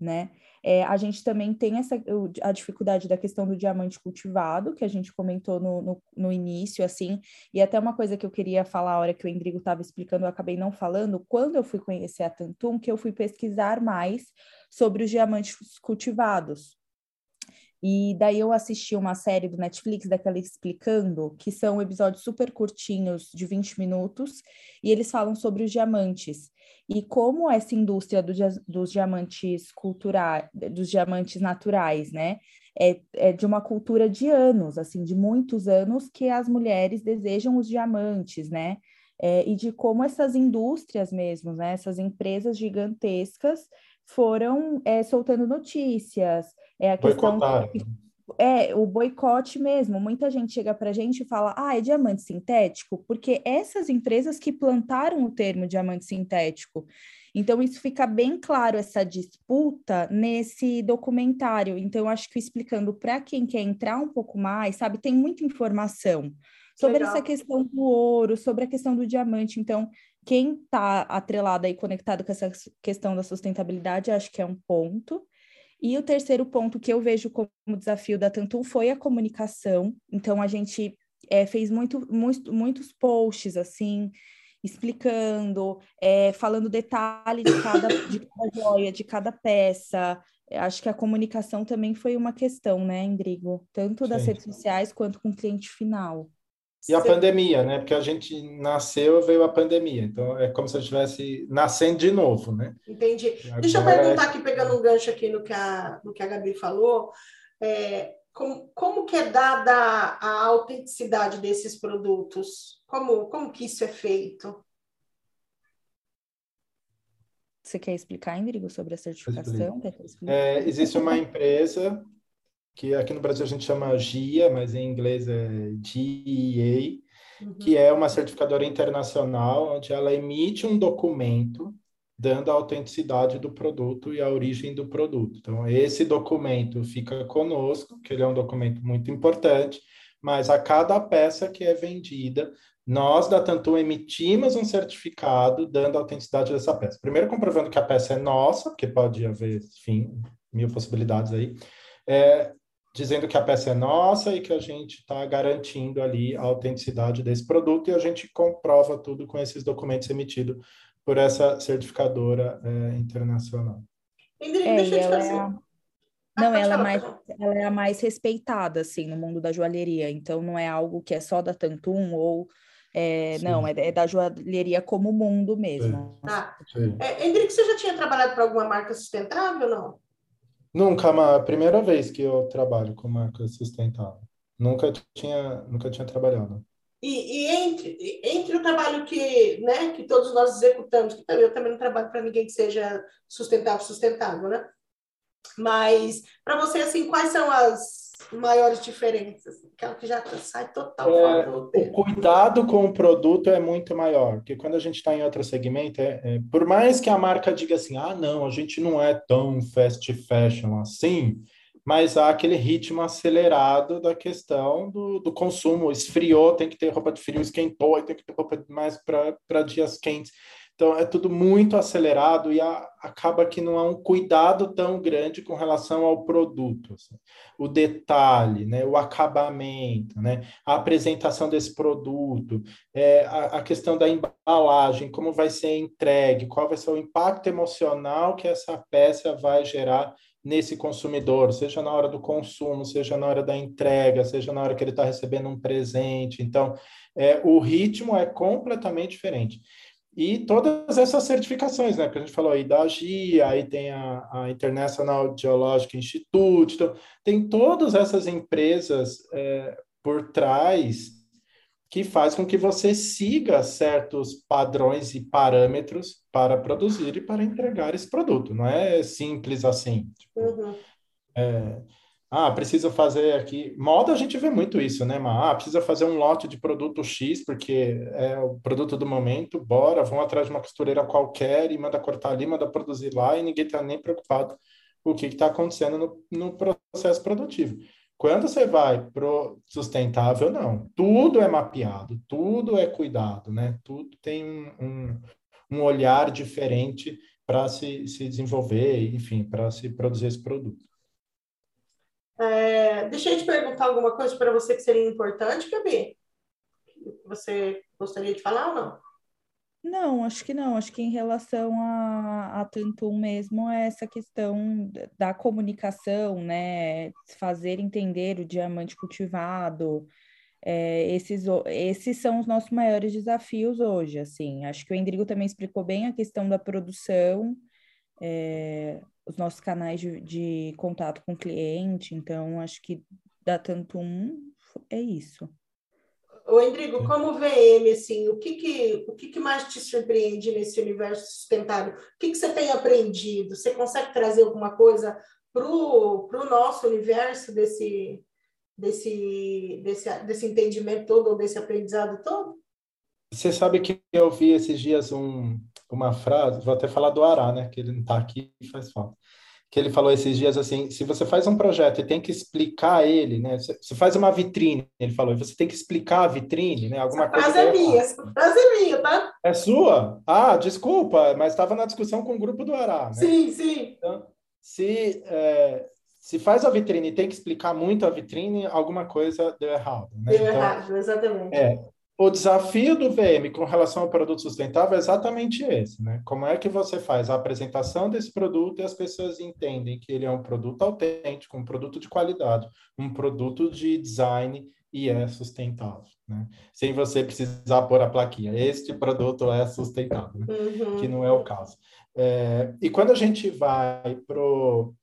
né? É, a gente também tem essa, a dificuldade da questão do diamante cultivado, que a gente comentou no, no, no início, assim, e até uma coisa que eu queria falar a hora que o Endrigo estava explicando, eu acabei não falando, quando eu fui conhecer a Tantum, que eu fui pesquisar mais sobre os diamantes cultivados, e daí eu assisti uma série do Netflix daquela explicando, que são episódios super curtinhos, de 20 minutos, e eles falam sobre os diamantes. E como essa indústria do, dos diamantes culturais, dos diamantes naturais, né? É, é de uma cultura de anos, assim, de muitos anos que as mulheres desejam os diamantes, né? É, e de como essas indústrias mesmo, né? Essas empresas gigantescas foram é, soltando notícias, é a questão é o boicote mesmo. Muita gente chega para a gente e fala: ah, é diamante sintético, porque essas empresas que plantaram o termo diamante sintético. Então, isso fica bem claro, essa disputa, nesse documentário. Então, eu acho que explicando para quem quer entrar um pouco mais, sabe, tem muita informação sobre Legal. essa questão do ouro, sobre a questão do diamante. Então, quem está atrelado e conectado com essa questão da sustentabilidade, acho que é um ponto. E o terceiro ponto que eu vejo como desafio da Tantum foi a comunicação. Então, a gente é, fez muito, muito, muitos posts, assim, explicando, é, falando detalhe de cada, de cada joia, de cada peça. Acho que a comunicação também foi uma questão, né, Indrigo? Tanto das Sim. redes sociais quanto com o cliente final. E a pandemia, né? Porque a gente nasceu, veio a pandemia. Então, é como se eu estivesse nascendo de novo, né? Entendi. Deixa eu perguntar é... aqui, pegando um gancho aqui no que a, no que a Gabi falou. É, como, como que é dada a autenticidade desses produtos? Como, como que isso é feito? Você quer explicar, Indrigo, sobre a certificação? É, existe uma empresa que aqui no Brasil a gente chama GIA, mas em inglês é GEA, uhum. que é uma certificadora internacional onde ela emite um documento dando a autenticidade do produto e a origem do produto. Então, esse documento fica conosco, que ele é um documento muito importante, mas a cada peça que é vendida, nós da Tantum emitimos um certificado dando a autenticidade dessa peça. Primeiro comprovando que a peça é nossa, porque pode haver, enfim, mil possibilidades aí. É, dizendo que a peça é nossa e que a gente está garantindo ali a autenticidade desse produto e a gente comprova tudo com esses documentos emitidos por essa certificadora é, internacional. Ingrid, é, deixa eu te fazer. É a... Não, ela é, mais, ela é a mais respeitada, assim, no mundo da joalheria. Então, não é algo que é só da Tantum ou... É, não, é, é, da joalheria como mundo mesmo. Tá. É, Hendrick, você já tinha trabalhado para alguma marca sustentável ou não? Nunca, é a primeira vez que eu trabalho com marca sustentável. Nunca tinha, nunca tinha trabalhado. E, e entre, entre o trabalho que, né, que todos nós executamos, que eu também não trabalho para ninguém que seja sustentável, sustentável, né? Mas para você assim, quais são as maiores diferenças? Aquela que já sai total é, O cuidado com o produto é muito maior, porque quando a gente está em outro segmento, é, é, por mais que a marca diga assim, ah, não, a gente não é tão fast fashion assim, mas há aquele ritmo acelerado da questão do, do consumo. Esfriou, tem que ter roupa de frio, esquentou, tem que ter roupa mais para dias quentes. Então, é tudo muito acelerado e a, acaba que não há um cuidado tão grande com relação ao produto. Assim. O detalhe, né? o acabamento, né? a apresentação desse produto, é, a, a, questão da embalagem, como vai ser entregue, qual vai ser o impacto emocional que essa peça vai gerar nesse consumidor, seja na hora do consumo, seja na hora da entrega, seja na hora que ele está recebendo um presente. Então, é, o ritmo é completamente diferente. E todas essas certificações, né? Que a gente falou aí da GIA, aí tem a, a International Geological Institute, então, tem todas essas empresas é, por trás que faz com que você siga certos padrões e parâmetros para produzir e para entregar esse produto. Não é simples assim. Tipo, uhum. é, ah, precisa fazer aqui. Moda a gente vê muito isso, né? Mas, ah, precisa fazer um lote de produto X, porque é o produto do momento, bora, vão atrás de uma costureira qualquer e manda cortar ali, manda produzir lá, e ninguém está nem preocupado com o que está acontecendo no, no processo produtivo. Quando você vai pro sustentável, não. Tudo é mapeado, tudo é cuidado, né? Tudo tem um, um, um olhar diferente para se, se desenvolver, enfim, para se produzir esse produto. É, deixa eu te perguntar alguma coisa para você que seria importante, Gabi? Você gostaria de falar ou não? Não, acho que não. Acho que em relação a, a Tantum mesmo é essa questão da comunicação, né? Fazer entender o diamante cultivado. É, esses, esses são os nossos maiores desafios hoje, assim. Acho que o Endrigo também explicou bem a questão da produção, é, os nossos canais de, de contato com o cliente, então acho que da Tantum é isso. O Endrigo, como VM, assim, o que que, o que que mais te surpreende nesse universo sustentável? O que que você tem aprendido? Você consegue trazer alguma coisa para o nosso universo desse, desse, desse, desse entendimento todo, ou desse aprendizado todo? Você sabe que eu vi esses dias um, uma frase, vou até falar do Ará, né, que ele não está aqui e faz falta, que ele falou esses dias assim, se você faz um projeto e tem que explicar ele, né, você faz uma vitrine, ele falou, e você tem que explicar a vitrine, né, alguma essa coisa... frase é minha, essa frase é minha, tá? É sua? Ah, desculpa, mas estava na discussão com o grupo do Ará, né? Sim, sim. Então, se... É, se faz a vitrine e tem que explicar muito a vitrine, alguma coisa deu errado. Né? Deu então, errado, exatamente. É, o desafio do VM com relação ao produto sustentável é exatamente esse, né? Como é que você faz a apresentação desse produto e as pessoas entendem que ele é um produto autêntico, um produto de qualidade, um produto de design e é sustentável, né? Sem você precisar pôr a plaquinha, este produto é sustentável, né? uhum. que não é o caso. É, e quando a gente vai pro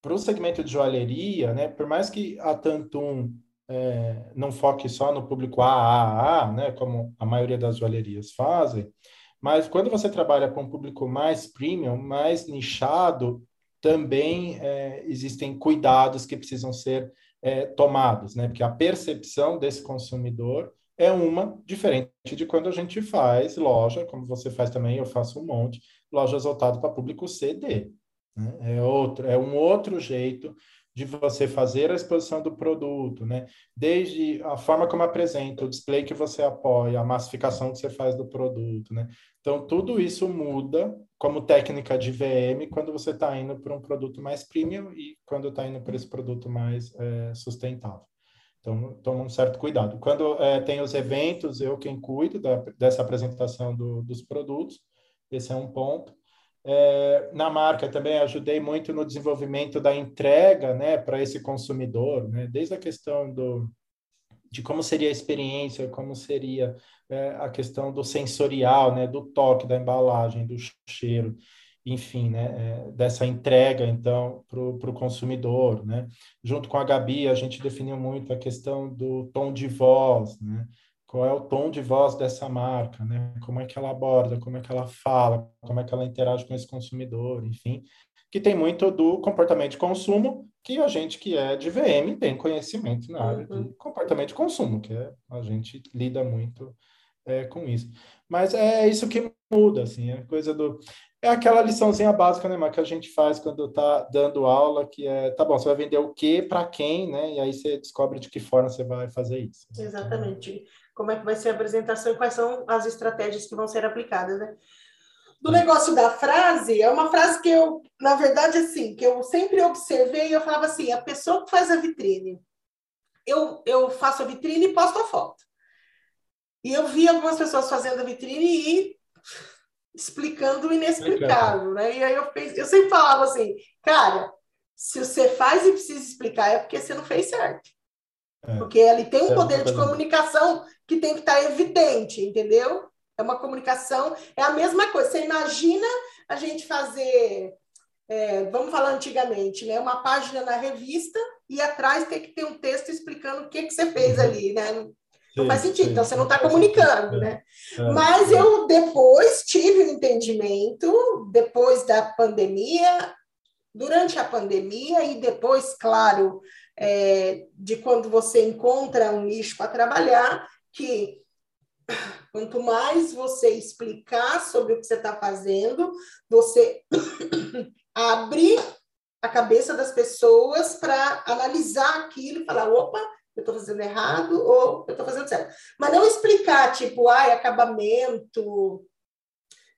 para o segmento de joalheria, né? Por mais que a Tantum é, não foque só no público AAA, né, como a maioria das joalherias fazem, mas quando você trabalha com um público mais premium, mais nichado, também é, existem cuidados que precisam ser é, tomados, né? Porque a percepção desse consumidor é uma diferente de quando a gente faz loja, como você faz também, eu faço um monte, lojas voltadas para público CD. Né? É outro, é um outro jeito de você fazer a exposição do produto, né? Desde a forma como apresenta, o display que você apoia, a massificação que você faz do produto, né? Então, tudo isso muda como técnica de VM quando você está indo para um produto mais premium e quando está indo para esse produto mais é, sustentável. Então, toma um certo cuidado. Quando é, tem os eventos, eu quem cuido da, dessa apresentação do, dos produtos, esse é um ponto. É, na marca também ajudei muito no desenvolvimento da entrega né, para esse consumidor, né, desde a questão do, de como seria a experiência, como seria é, a questão do sensorial, né, do toque da embalagem, do cheiro, enfim, né, é, dessa entrega, então, para o consumidor. Né. Junto com a Gabi, a gente definiu muito a questão do tom de voz, né, qual é o tom de voz dessa marca, né? Como é que ela aborda, como é que ela fala, como é que ela interage com esse consumidor, enfim, que tem muito do comportamento de consumo que a gente que é de VM tem conhecimento na área uhum. de comportamento de consumo, que é, a gente lida muito é, com isso. Mas é isso que muda, assim, é coisa do é aquela liçãozinha básica, né, mas que a gente faz quando está dando aula, que é, tá bom, você vai vender o quê para quem, né? E aí você descobre de que forma você vai fazer isso. Exatamente como é que vai ser a apresentação e quais são as estratégias que vão ser aplicadas, né? Do negócio da frase, é uma frase que eu, na verdade, assim, que eu sempre observei, eu falava assim, a pessoa que faz a vitrine, eu, eu faço a vitrine e posto a foto. E eu vi algumas pessoas fazendo a vitrine e explicando o inexplicável, né? E aí eu, eu sempre falava assim, cara, se você faz e precisa explicar, é porque você não fez certo. É. Porque ele tem um é poder de comunicação que tem que estar evidente, entendeu? É uma comunicação, é a mesma coisa. Você imagina a gente fazer, é, vamos falar antigamente, né? Uma página na revista e atrás tem que ter um texto explicando o que, que você fez uhum. ali, né? Não faz sentido, sim, então você não está comunicando, é, né? É, Mas eu depois tive um entendimento, depois da pandemia, durante a pandemia e depois, claro, é, de quando você encontra um nicho para trabalhar, que quanto mais você explicar sobre o que você está fazendo, você abre a cabeça das pessoas para analisar aquilo e falar, opa, eu estou fazendo errado ou eu estou fazendo certo. Mas não explicar, tipo, ai, acabamento,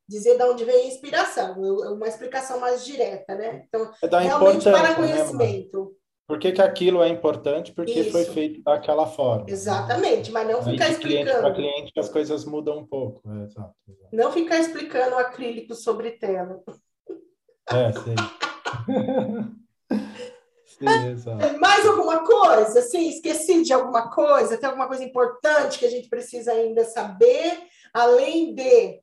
dizer de onde vem a inspiração, uma explicação mais direta, né? Então, é realmente para né, conhecimento. Né, Por que, que aquilo é importante? Porque Isso. foi feito daquela forma. Exatamente, mas não ficar explicando. Para cliente, as coisas mudam um pouco. É, exato, exato. Não ficar explicando acrílico sobre tela. É, sim. sim Mais alguma coisa? Assim, esqueci de alguma coisa? Tem alguma coisa importante que a gente precisa ainda saber? Além de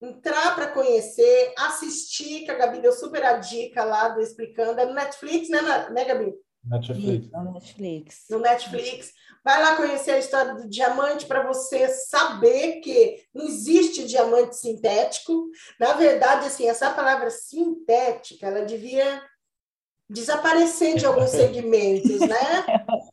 entrar para conhecer, assistir, que a Gabi deu super a dica lá do Explicando. É no Netflix, né, né Gabi? Netflix. No Netflix. No Netflix. Vai lá conhecer a história do diamante para você saber que não existe diamante sintético. Na verdade, assim, essa palavra sintética, ela devia desaparecer de alguns segmentos, né?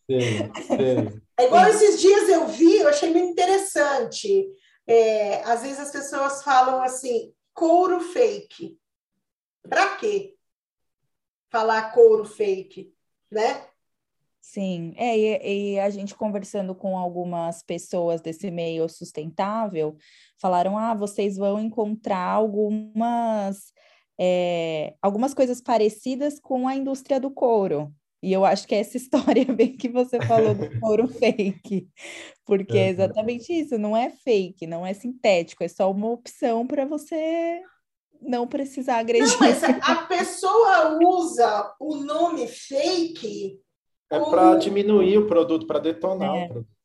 Sim, sim. É igual esses dias eu vi, eu achei muito interessante. É, às vezes as pessoas falam assim, couro fake. Para quê? Falar couro fake, né? Sim, é, e, e, a gente conversando com algumas pessoas desse meio sustentável, falaram: ah, vocês vão encontrar algumas, é, algumas coisas parecidas com a indústria do couro. E eu acho que essa história bem que você falou do couro fake, porque é exatamente isso, não é fake, não é sintético, é só uma opção para você não precisar agredir. Não, mas a pessoa usa o nome fake é para diminuir o produto, para detonar é. o produto.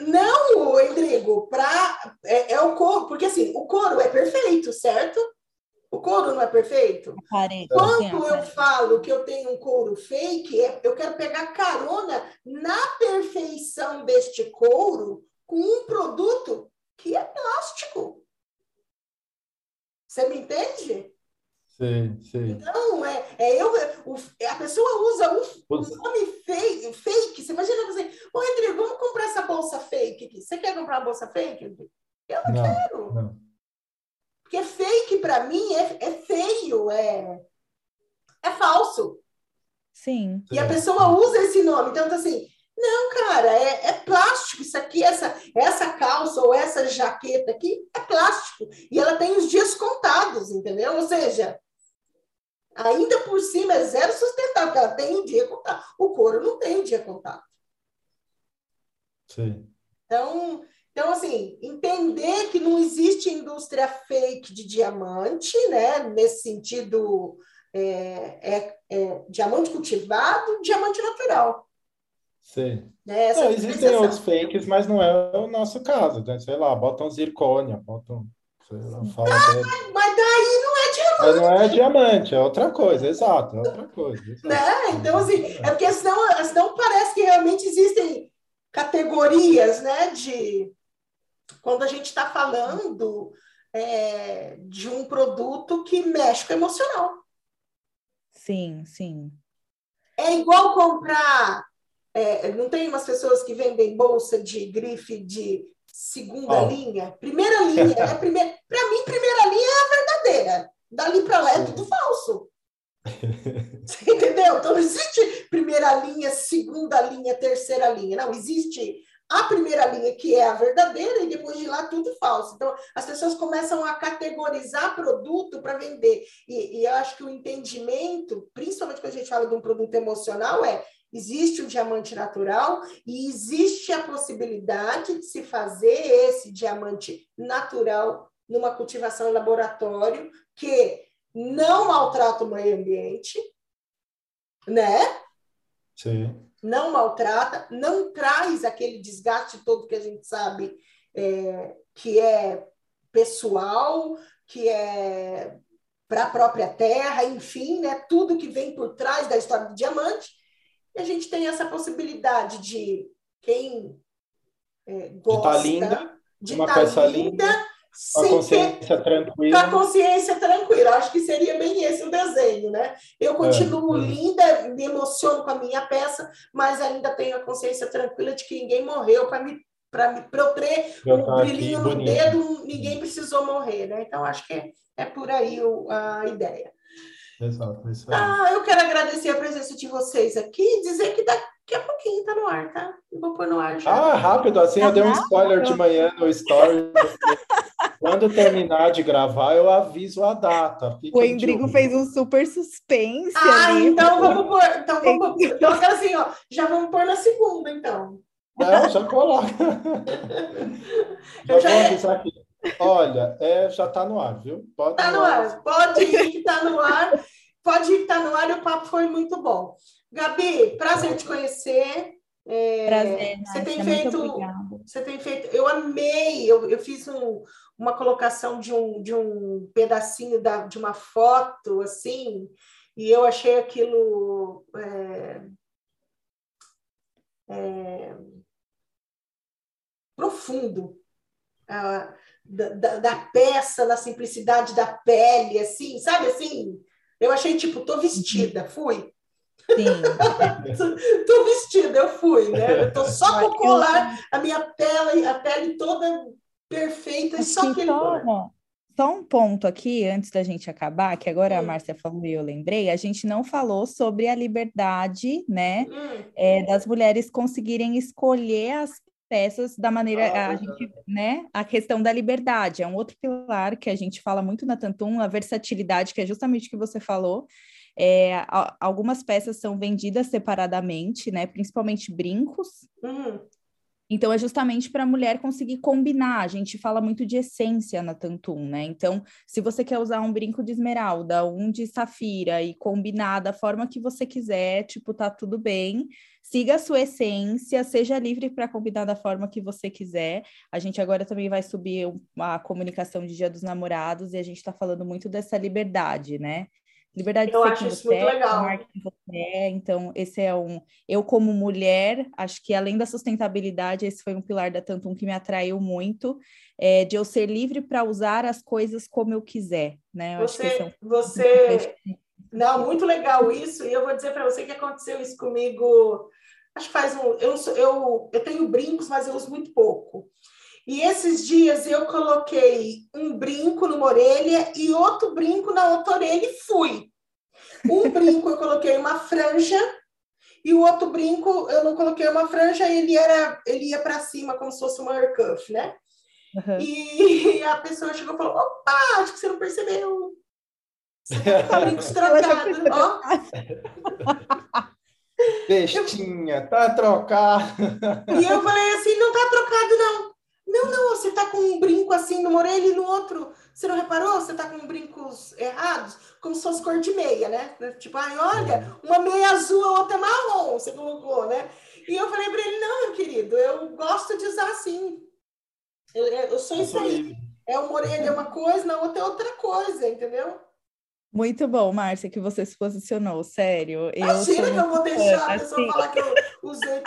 Não, Rodrigo, para é, é, o couro, porque assim, o couro é perfeito, certo? O couro não é perfeito? Aparente, Quando eu falo que eu tenho um couro fake, é, eu quero pegar carona na perfeição deste couro com um produto que é plástico. Você me entende? Sim, sim. Então, é, é eu, o, a pessoa usa um, um nome fake, fake. Você imagina você, ô Rodrigo, vamos comprar essa bolsa fake aqui. Você quer comprar uma bolsa fake? Eu não, não quero. Não. Porque fake, para mim, é, é feio, é, é falso. Sim. E a pessoa usa esse nome. Então, assim, não, cara, é, é, plástico. Isso aqui, essa, essa calça ou essa jaqueta aqui é plástico. E ela tem os dias contados, entendeu? Ou seja, ainda por cima é zero sustentável, porque ela tem um dia contado. O couro não tem um dia contado. Sim. Então, então, assim, entender que não existe indústria fake de diamante, né? Nesse sentido, é, é, é diamante cultivado, diamante natural. Sim. Né? Não, existem outros fakes, mas não é o nosso caso. Né? Sei lá, botam zircônia, botam. Sei lá, fala ah, mas daí não é diamante. Mas não é diamante, é outra coisa, exato, é outra coisa. Exato. Né? Então, assim, é porque senão, senão parece que realmente existem categorias, né, de quando a gente está falando é, de um produto que mexe com o emocional. Sim, sim. É igual comprar. É, não tem umas pessoas que vendem bolsa de grife de segunda oh. linha? Primeira linha, é primeira. Para mim, primeira linha é a verdadeira. Dali para lá é tudo falso. Você entendeu? Então não existe primeira linha, segunda linha, terceira linha. Não, existe a primeira linha, que é a verdadeira, e depois de lá tudo falso. Então, as pessoas começam a categorizar produto para vender. E, e, eu acho que o entendimento, principalmente quando a gente fala de um produto emocional, é existe o diamante natural e existe a possibilidade de se fazer esse diamante natural numa cultivação em laboratório que não maltrata o meio ambiente, né? Sim não maltrata, não traz aquele desgaste todo que a gente sabe é, que é pessoal, que é para a própria terra, enfim, né, tudo que vem por trás da história do diamante. E a gente tem essa possibilidade de quem é, gosta. De tá linda, de uma tá peça linda, linda com a consciência ter, tranquila. Com a consciência tranquila. Acho que seria bem esse o desenho, né? Eu é, continuo é, linda, me emociono com a minha peça, mas ainda tenho a consciência tranquila de que ninguém morreu para me para eu ter um brilhinho no bonito. dedo, ninguém precisou morrer, né? Então acho que é, é por aí o, a ideia. Exato, isso aí. Ah, eu quero agradecer a presença de vocês aqui e dizer que daqui a pouquinho tá no ar, tá? Eu vou pôr no ar já. Ah, rápido, assim eu dei um spoiler de manhã no story. Quando terminar de gravar, eu aviso a data. Fica o Endrigo fez um super suspense. Ah, ali. então vamos pôr. Então, vamos, então assim, ó, já vamos pôr na segunda, então. É, já coloca. já, já vou avisar aqui. Olha, é, já está no ar, viu? Pode tá no ar. ar. Pode ir que está no ar. Pode ir que está no ar e o papo foi muito bom. Gabi, prazer te conhecer. É, prazer, você tem feito, você tem feito, eu amei, eu, eu fiz um, uma colocação de um, de um pedacinho da, de uma foto, assim, e eu achei aquilo é, é, profundo. Ah, da, da, da, peça, na simplicidade da pele, assim, sabe assim? Eu achei, tipo, tô vestida, fui. Sim. tô vestida, eu fui, né? Eu tô só com colar, a minha pele, a pele toda perfeita, e só aquele só, só um ponto aqui, antes da gente acabar, que agora hum. a Márcia falou e eu lembrei, a gente não falou sobre a liberdade, né, hum. é, das mulheres conseguirem escolher as peças da maneira ah, a gente, né, a questão da liberdade é um outro pilar que a gente fala muito na Tantum, a versatilidade, que é justamente o que você falou. É, algumas peças são vendidas separadamente, né, principalmente brincos. Uhum. Então, é justamente para a mulher conseguir combinar. A gente fala muito de essência na Tantum, né? Então, se você quer usar um brinco de esmeralda, um de safira e combinar da forma que você quiser, tipo, tá tudo bem. Siga a sua essência, seja livre para combinar da forma que você quiser. A gente agora também vai subir a comunicação de Dia dos Namorados e a gente está falando muito dessa liberdade, né? Liberdade eu de ser quem você é, amar quem você é. Então, esse é um. Eu, como mulher, acho que além da sustentabilidade, esse foi um pilar da Tantum que me atraiu muito, é, de eu ser livre para usar as coisas como eu quiser, né? Eu você, é um... você. Não, muito legal isso, e eu vou dizer para você que aconteceu isso comigo. Acho que faz um. Eu, eu, eu tenho brincos, mas eu uso muito pouco. E esses dias eu coloquei um brinco numa orelha e outro brinco na outra orelha e fui. Um brinco eu coloquei uma franja e o outro brinco eu não coloquei uma franja, ele era ele ia para cima como se fosse uma air cuff, né? Uhum. E a pessoa chegou e falou: "Opa, acho que você não percebeu. Você tá brincos trocados, ó." Bestinha, tá trocado. E eu falei assim, não tá trocado não. Não, não, você tá com um brinco assim numa orelha e no outro. Você não reparou? Você tá com brincos errados, como se fosse cor de meia, né? Tipo, ai, olha, uma meia azul, a outra é marrom, você colocou, né? E eu falei para ele, não, meu querido, eu gosto de usar assim. Eu, eu sou isso aí. É uma orelha é uma coisa, na outra é outra coisa, entendeu? Muito bom, Márcia, que você se posicionou, sério. Imagina que eu vou deixar a pessoa assim. falar que eu usei.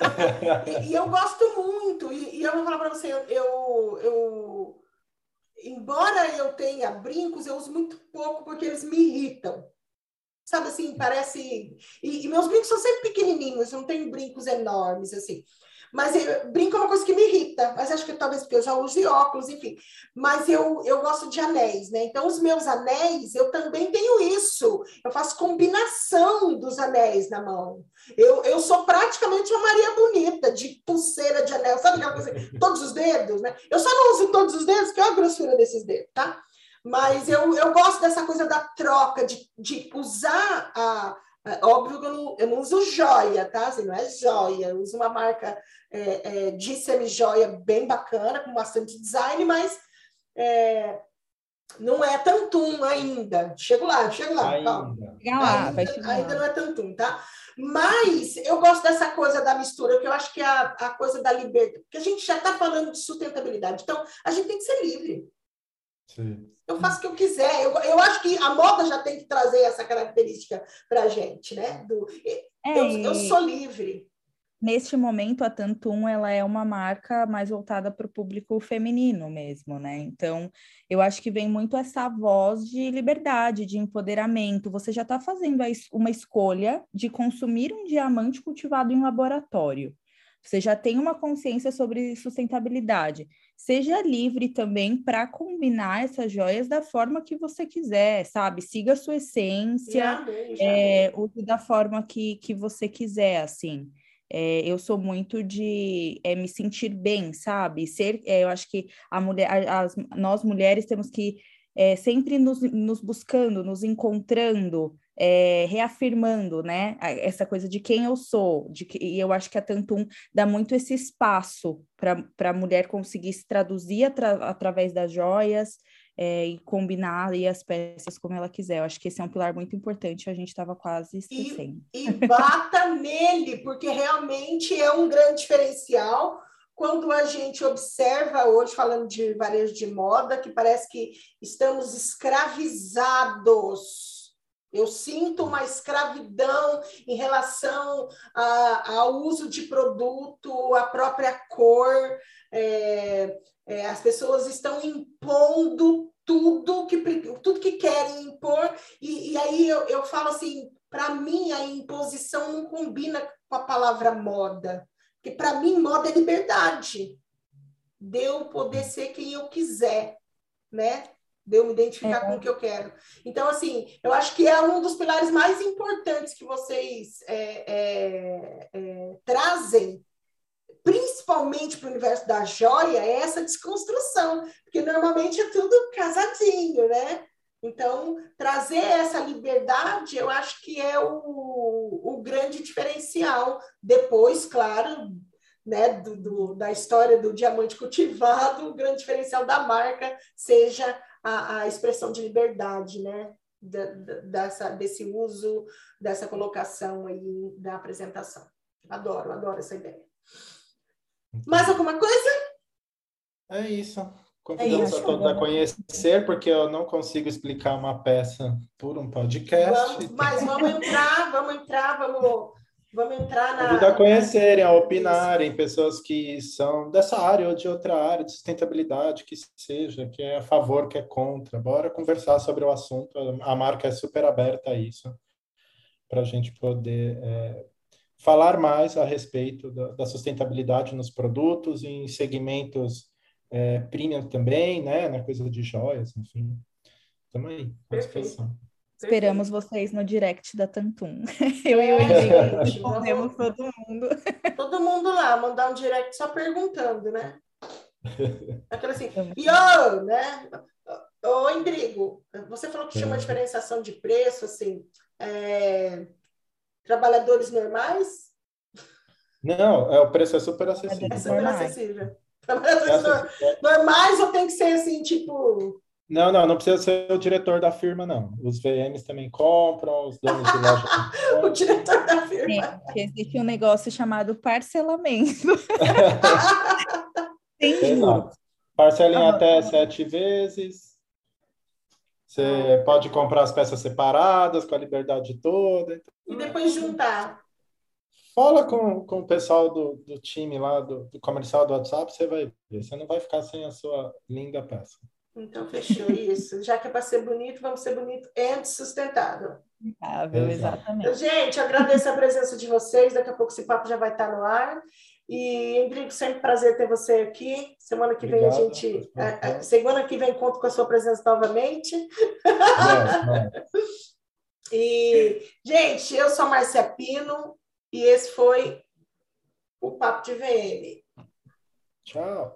e, e, eu gosto muito, e, e eu vou falar para você, eu, eu, embora eu tenha brincos, eu uso muito pouco porque eles me irritam. Sabe assim, parece. E, e meus brincos são sempre pequenininhos, não tenho brincos enormes, assim. Mas brinco é uma coisa que me irrita, mas acho que talvez porque eu já use óculos, enfim. Mas eu, eu gosto de anéis, né? Então, os meus anéis, eu também tenho isso. Eu faço combinação dos anéis na mão. Eu, eu sou praticamente uma Maria Bonita, de pulseira de anel, sabe aquela coisa? Todos os dedos, né? Eu só não uso todos os dedos, que é a grossura desses dedos, tá? Mas eu, eu gosto dessa coisa da troca, de, de usar a óbvio que eu não, eu não uso joia, tá? Assim, não é joia, eu uso uma marca é, é, de semi-joia bem bacana, com bastante design, mas é, não é tantum ainda. Chego lá, chego lá. Ainda, lá, ainda, ainda não é tantum, tá? Mas eu gosto dessa coisa da mistura, que eu acho que é a, a coisa da liberdade, porque a gente já está falando de sustentabilidade, então a gente tem que ser livre. Sim. Eu faço o que eu quiser. Eu, eu acho que a moda já tem que trazer essa característica para a gente, né? Do, é, eu, eu sou livre. neste momento a Tantum ela é uma marca mais voltada para o público feminino mesmo, né? Então, eu acho que vem muito essa voz de liberdade, de empoderamento. Você já está fazendo uma escolha de consumir um diamante cultivado em laboratório. Você já tem uma consciência sobre sustentabilidade. Seja livre também para combinar essas joias da forma que você quiser, sabe? Siga a sua essência, já já é, use da forma que, que você quiser, assim. É, eu sou muito de é, me sentir bem, sabe? Ser, é, eu acho que a mulher, as, nós mulheres temos que é, sempre nos, nos buscando, nos encontrando, é, reafirmando, né, essa coisa de quem eu sou, de que, e eu acho que a Tantum dá muito esse espaço para a mulher conseguir se traduzir atra, através das joias é, e combinar aí as peças como ela quiser. Eu acho que esse é um pilar muito importante, a gente estava quase esquecendo. E, e bata nele, porque realmente é um grande diferencial quando a gente observa hoje, falando de varejo de moda, que parece que estamos escravizados eu sinto uma escravidão em relação ao uso de produto, a própria cor. É, é, as pessoas estão impondo tudo que, tudo que querem impor, e, e aí eu, eu falo assim: para mim, a imposição não combina com a palavra moda, porque para mim, moda é liberdade, de poder ser quem eu quiser, né? De eu me identificar é. com o que eu quero. Então, assim, eu acho que é um dos pilares mais importantes que vocês é, é, é trazem, principalmente para o universo da joia, é essa desconstrução, porque normalmente é tudo casadinho, né? Então, trazer essa liberdade, eu acho que é o, o grande diferencial. Depois, claro, né, do, do, da história do diamante cultivado, o grande diferencial da marca seja a, a expressão de liberdade, né? Da, da, dessa, desse uso, dessa colocação aí da apresentação. Adoro, adoro essa ideia. Mais alguma coisa? É isso. Convidamos é a todos a conhecer, porque eu não consigo explicar uma peça por um podcast. Vamos, mas vamos entrar, vamos entrar, vamos Vamos entrar na. Convido a conhecerem, a opinarem, pessoas que são dessa área ou de outra área, de sustentabilidade, que seja, que é a favor, que é contra. Bora conversar sobre o assunto. A marca é super aberta a isso, para a gente poder é, falar mais a respeito da, da, sustentabilidade nos produtos, em segmentos é, premium também, né? Na coisa de joias, enfim. Estamos aí, à disposição. Esperamos vocês no direct da Tantum. Eu e o Henrique respondemos todo mundo. Todo mundo lá, mandar um direct só perguntando, né? Aquela assim, e ô, né? Ô, Indrigo, você falou que chama é. diferenciação de preço, assim, é... trabalhadores normais? Não, é, o preço é super acessível. É super acessível. Trabalhadores é normais ou tem que ser assim, tipo não, não, não precisa ser o diretor da firma, não. Os VMs também compram, os donos de loja. o diretor da firma. Sim, existe um negócio chamado parcelamento. Tem Exato. Parcela em até sete vezes. Você pode comprar as peças separadas, com a liberdade toda. E depois juntar. Fala com, com o pessoal do, do time lá, do, do comercial do WhatsApp, você vai ver. Você não vai ficar sem a sua linda peça. Então, fechou isso. Já que é para ser bonito, vamos ser bonito e sustentável. Sustentável, exatamente. Então, gente, agradeço a presença de vocês. Daqui a pouco esse papo já vai estar no ar. E, Endrigo, sempre prazer ter você aqui. Semana que Obrigado. vem a gente. É, é, semana que vem conto com a sua presença novamente. e, gente, eu sou Marcia Pino e esse foi o Papo de VM. Tchau.